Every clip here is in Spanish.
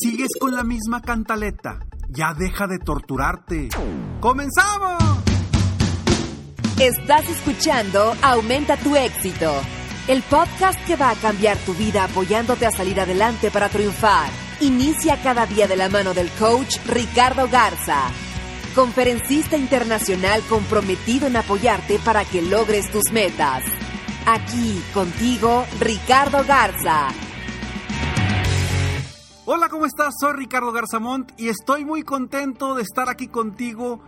Sigues con la misma cantaleta. Ya deja de torturarte. ¡Comenzamos! Estás escuchando Aumenta tu éxito, el podcast que va a cambiar tu vida apoyándote a salir adelante para triunfar. Inicia cada día de la mano del coach Ricardo Garza, conferencista internacional comprometido en apoyarte para que logres tus metas. Aquí contigo, Ricardo Garza. Hola, ¿cómo estás? Soy Ricardo Garzamont y estoy muy contento de estar aquí contigo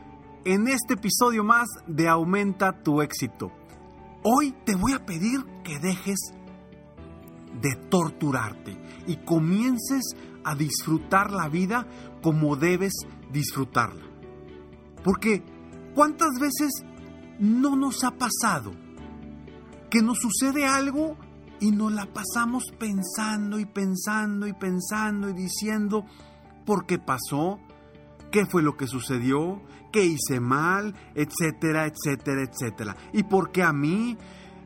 en este episodio más de Aumenta tu éxito. Hoy te voy a pedir que dejes de torturarte y comiences a disfrutar la vida como debes disfrutarla. Porque ¿cuántas veces no nos ha pasado que nos sucede algo y nos la pasamos pensando y pensando y pensando y diciendo por qué pasó, qué fue lo que sucedió, qué hice mal, etcétera, etcétera, etcétera. ¿Y por qué a mí?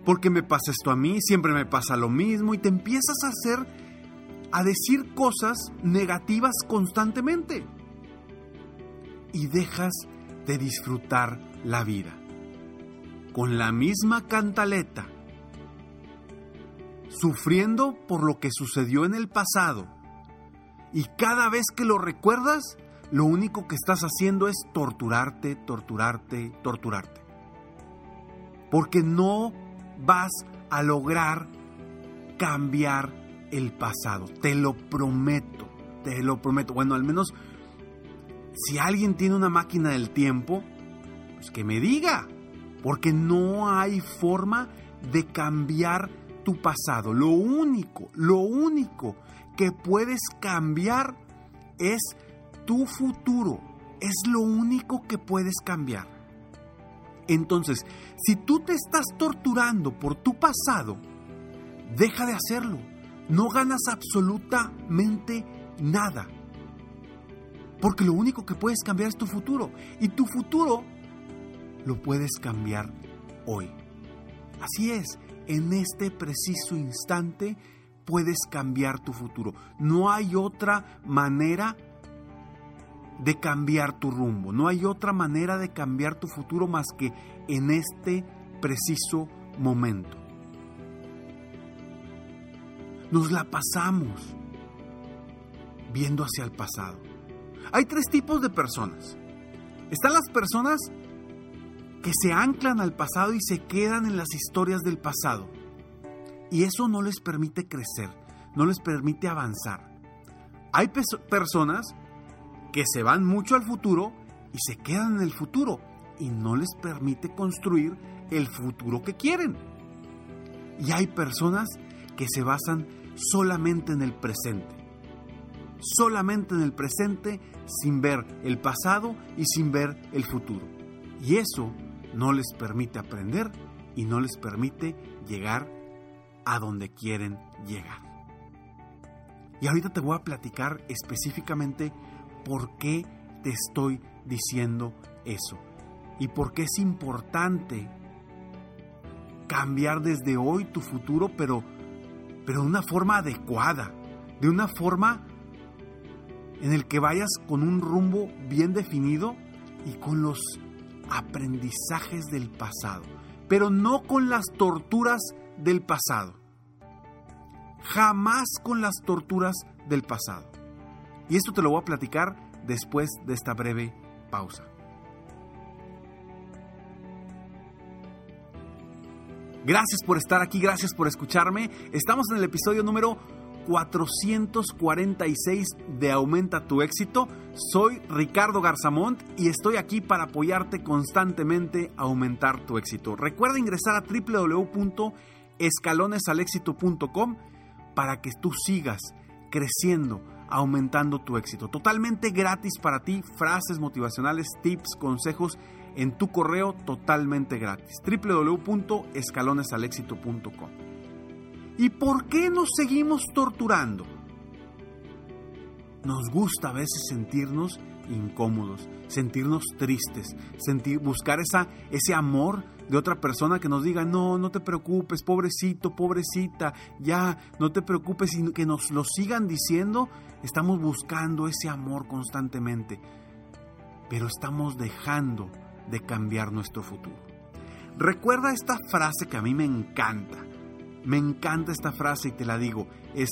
¿Por qué me pasa esto a mí? Siempre me pasa lo mismo y te empiezas a hacer, a decir cosas negativas constantemente. Y dejas de disfrutar la vida. Con la misma cantaleta sufriendo por lo que sucedió en el pasado. Y cada vez que lo recuerdas, lo único que estás haciendo es torturarte, torturarte, torturarte. Porque no vas a lograr cambiar el pasado. Te lo prometo, te lo prometo. Bueno, al menos si alguien tiene una máquina del tiempo, pues que me diga. Porque no hay forma de cambiar tu pasado. Lo único, lo único que puedes cambiar es tu futuro. Es lo único que puedes cambiar. Entonces, si tú te estás torturando por tu pasado, deja de hacerlo. No ganas absolutamente nada. Porque lo único que puedes cambiar es tu futuro. Y tu futuro lo puedes cambiar hoy. Así es, en este preciso instante puedes cambiar tu futuro. No hay otra manera de cambiar tu rumbo. No hay otra manera de cambiar tu futuro más que en este preciso momento. Nos la pasamos viendo hacia el pasado. Hay tres tipos de personas. Están las personas que se anclan al pasado y se quedan en las historias del pasado. Y eso no les permite crecer, no les permite avanzar. Hay personas que se van mucho al futuro y se quedan en el futuro y no les permite construir el futuro que quieren. Y hay personas que se basan solamente en el presente. Solamente en el presente sin ver el pasado y sin ver el futuro. Y eso no les permite aprender y no les permite llegar a donde quieren llegar. Y ahorita te voy a platicar específicamente por qué te estoy diciendo eso y por qué es importante cambiar desde hoy tu futuro, pero, pero de una forma adecuada, de una forma en el que vayas con un rumbo bien definido y con los aprendizajes del pasado, pero no con las torturas del pasado. Jamás con las torturas del pasado. Y esto te lo voy a platicar después de esta breve pausa. Gracias por estar aquí, gracias por escucharme. Estamos en el episodio número 446 de Aumenta tu éxito. Soy Ricardo Garzamont y estoy aquí para apoyarte constantemente a aumentar tu éxito. Recuerda ingresar a www.escalonesalexito.com para que tú sigas creciendo, aumentando tu éxito. Totalmente gratis para ti, frases motivacionales, tips, consejos en tu correo totalmente gratis. www.escalonesalexito.com. ¿Y por qué nos seguimos torturando? Nos gusta a veces sentirnos incómodos, sentirnos tristes, sentir, buscar esa, ese amor de otra persona que nos diga, no, no te preocupes, pobrecito, pobrecita, ya, no te preocupes, y que nos lo sigan diciendo, estamos buscando ese amor constantemente, pero estamos dejando de cambiar nuestro futuro. Recuerda esta frase que a mí me encanta, me encanta esta frase y te la digo, es,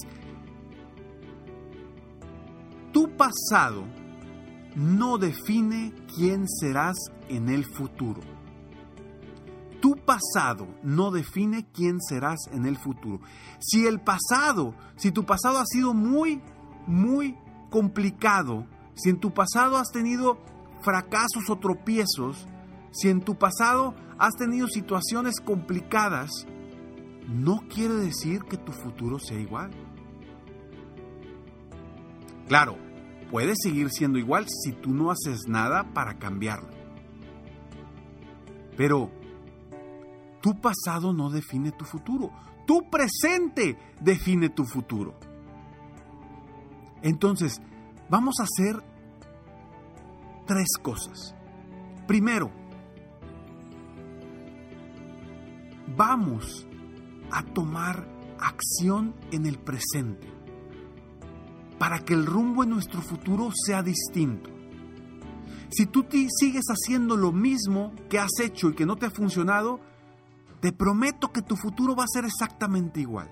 tu pasado no define quién serás en el futuro. Tu pasado no define quién serás en el futuro. Si el pasado, si tu pasado ha sido muy, muy complicado, si en tu pasado has tenido fracasos o tropiezos, si en tu pasado has tenido situaciones complicadas, no quiere decir que tu futuro sea igual. Claro, puede seguir siendo igual si tú no haces nada para cambiarlo. Pero tu pasado no define tu futuro. Tu presente define tu futuro. Entonces, vamos a hacer tres cosas. Primero, vamos a tomar acción en el presente para que el rumbo en nuestro futuro sea distinto. Si tú sigues haciendo lo mismo que has hecho y que no te ha funcionado, te prometo que tu futuro va a ser exactamente igual.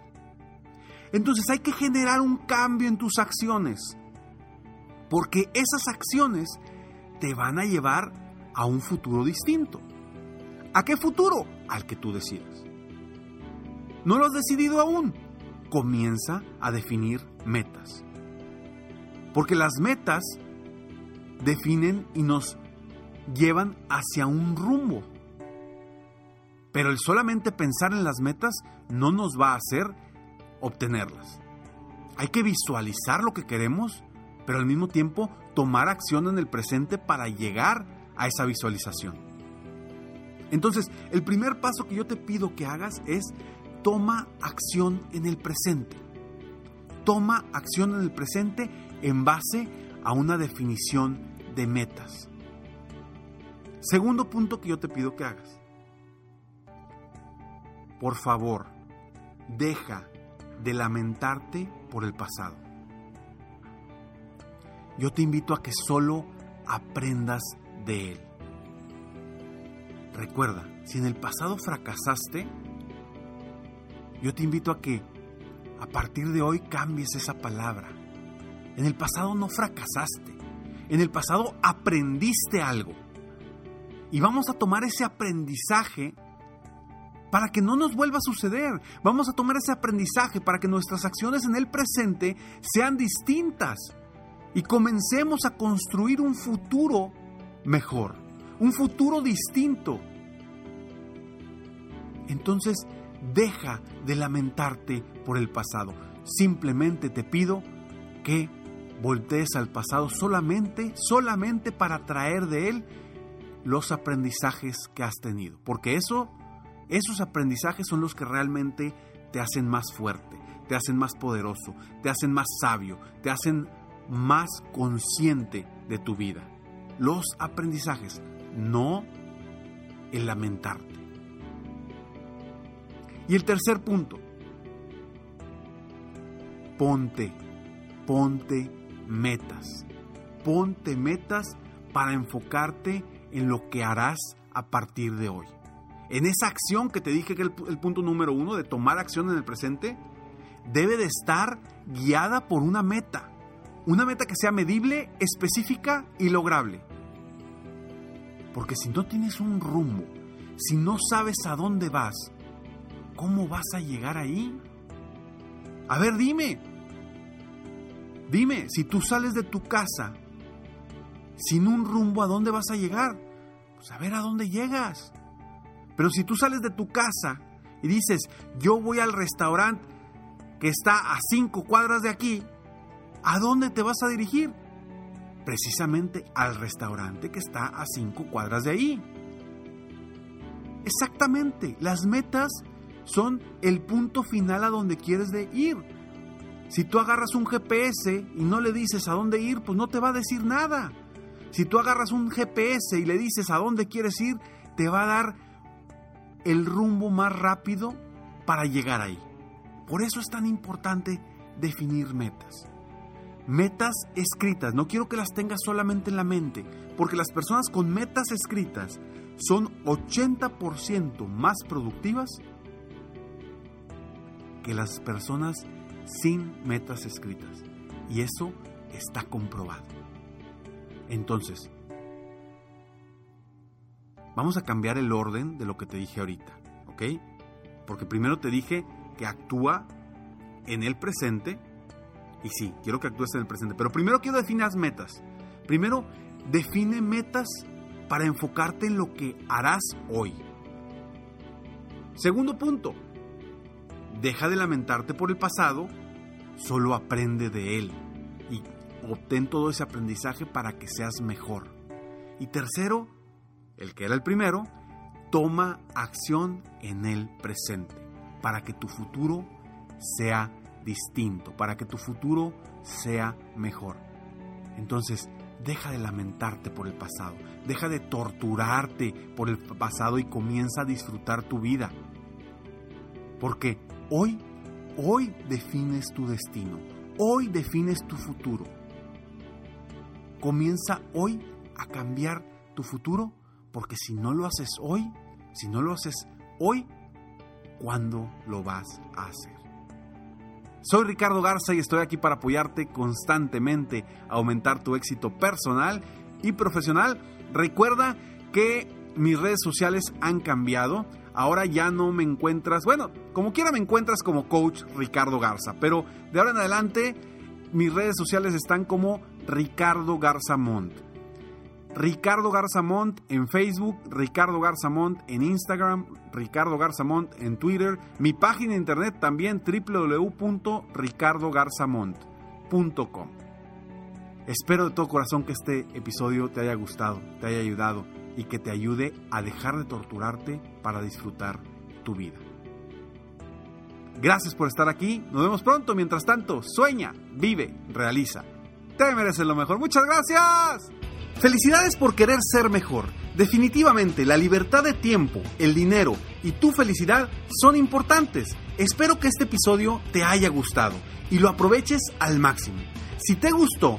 Entonces hay que generar un cambio en tus acciones, porque esas acciones te van a llevar a un futuro distinto. ¿A qué futuro? Al que tú decidas. ¿No lo has decidido aún? Comienza a definir metas. Porque las metas definen y nos llevan hacia un rumbo. Pero el solamente pensar en las metas no nos va a hacer obtenerlas. Hay que visualizar lo que queremos, pero al mismo tiempo tomar acción en el presente para llegar a esa visualización. Entonces, el primer paso que yo te pido que hagas es toma acción en el presente. Toma acción en el presente en base a una definición de metas. Segundo punto que yo te pido que hagas. Por favor, deja de lamentarte por el pasado. Yo te invito a que solo aprendas de él. Recuerda, si en el pasado fracasaste, yo te invito a que a partir de hoy cambies esa palabra. En el pasado no fracasaste. En el pasado aprendiste algo. Y vamos a tomar ese aprendizaje para que no nos vuelva a suceder. Vamos a tomar ese aprendizaje para que nuestras acciones en el presente sean distintas y comencemos a construir un futuro mejor, un futuro distinto. Entonces, Deja de lamentarte por el pasado. Simplemente te pido que voltees al pasado solamente, solamente para traer de él los aprendizajes que has tenido. Porque eso, esos aprendizajes son los que realmente te hacen más fuerte, te hacen más poderoso, te hacen más sabio, te hacen más consciente de tu vida. Los aprendizajes, no el lamentarte. Y el tercer punto, ponte, ponte metas. Ponte metas para enfocarte en lo que harás a partir de hoy. En esa acción que te dije que el, el punto número uno de tomar acción en el presente, debe de estar guiada por una meta. Una meta que sea medible, específica y lograble. Porque si no tienes un rumbo, si no sabes a dónde vas, ¿cómo vas a llegar ahí? A ver, dime. Dime, si tú sales de tu casa sin un rumbo, ¿a dónde vas a llegar? Pues a ver a dónde llegas. Pero si tú sales de tu casa y dices, yo voy al restaurante que está a cinco cuadras de aquí, ¿a dónde te vas a dirigir? Precisamente al restaurante que está a cinco cuadras de ahí. Exactamente, las metas son el punto final a donde quieres ir. Si tú agarras un GPS y no le dices a dónde ir, pues no te va a decir nada. Si tú agarras un GPS y le dices a dónde quieres ir, te va a dar el rumbo más rápido para llegar ahí. Por eso es tan importante definir metas. Metas escritas, no quiero que las tengas solamente en la mente, porque las personas con metas escritas son 80% más productivas que las personas sin metas escritas. Y eso está comprobado. Entonces, vamos a cambiar el orden de lo que te dije ahorita, ¿ok? Porque primero te dije que actúa en el presente, y sí, quiero que actúes en el presente, pero primero quiero definir las metas. Primero, define metas para enfocarte en lo que harás hoy. Segundo punto, deja de lamentarte por el pasado, solo aprende de él y obtén todo ese aprendizaje para que seas mejor. Y tercero, el que era el primero, toma acción en el presente para que tu futuro sea distinto, para que tu futuro sea mejor. Entonces, deja de lamentarte por el pasado, deja de torturarte por el pasado y comienza a disfrutar tu vida. Porque hoy, hoy defines tu destino, hoy defines tu futuro. Comienza hoy a cambiar tu futuro porque si no lo haces hoy, si no lo haces hoy, ¿cuándo lo vas a hacer? Soy Ricardo Garza y estoy aquí para apoyarte constantemente a aumentar tu éxito personal y profesional. Recuerda que mis redes sociales han cambiado. Ahora ya no me encuentras, bueno, como quiera me encuentras como coach Ricardo Garza, pero de ahora en adelante mis redes sociales están como Ricardo Garzamont. Ricardo Garzamont en Facebook, Ricardo Garzamont en Instagram, Ricardo Garzamont en Twitter, mi página de internet también www.ricardogarzamont.com. Espero de todo corazón que este episodio te haya gustado, te haya ayudado y que te ayude a dejar de torturarte para disfrutar tu vida. Gracias por estar aquí, nos vemos pronto, mientras tanto, sueña, vive, realiza. Te mereces lo mejor. Muchas gracias. Felicidades por querer ser mejor. Definitivamente, la libertad de tiempo, el dinero y tu felicidad son importantes. Espero que este episodio te haya gustado y lo aproveches al máximo. Si te gustó,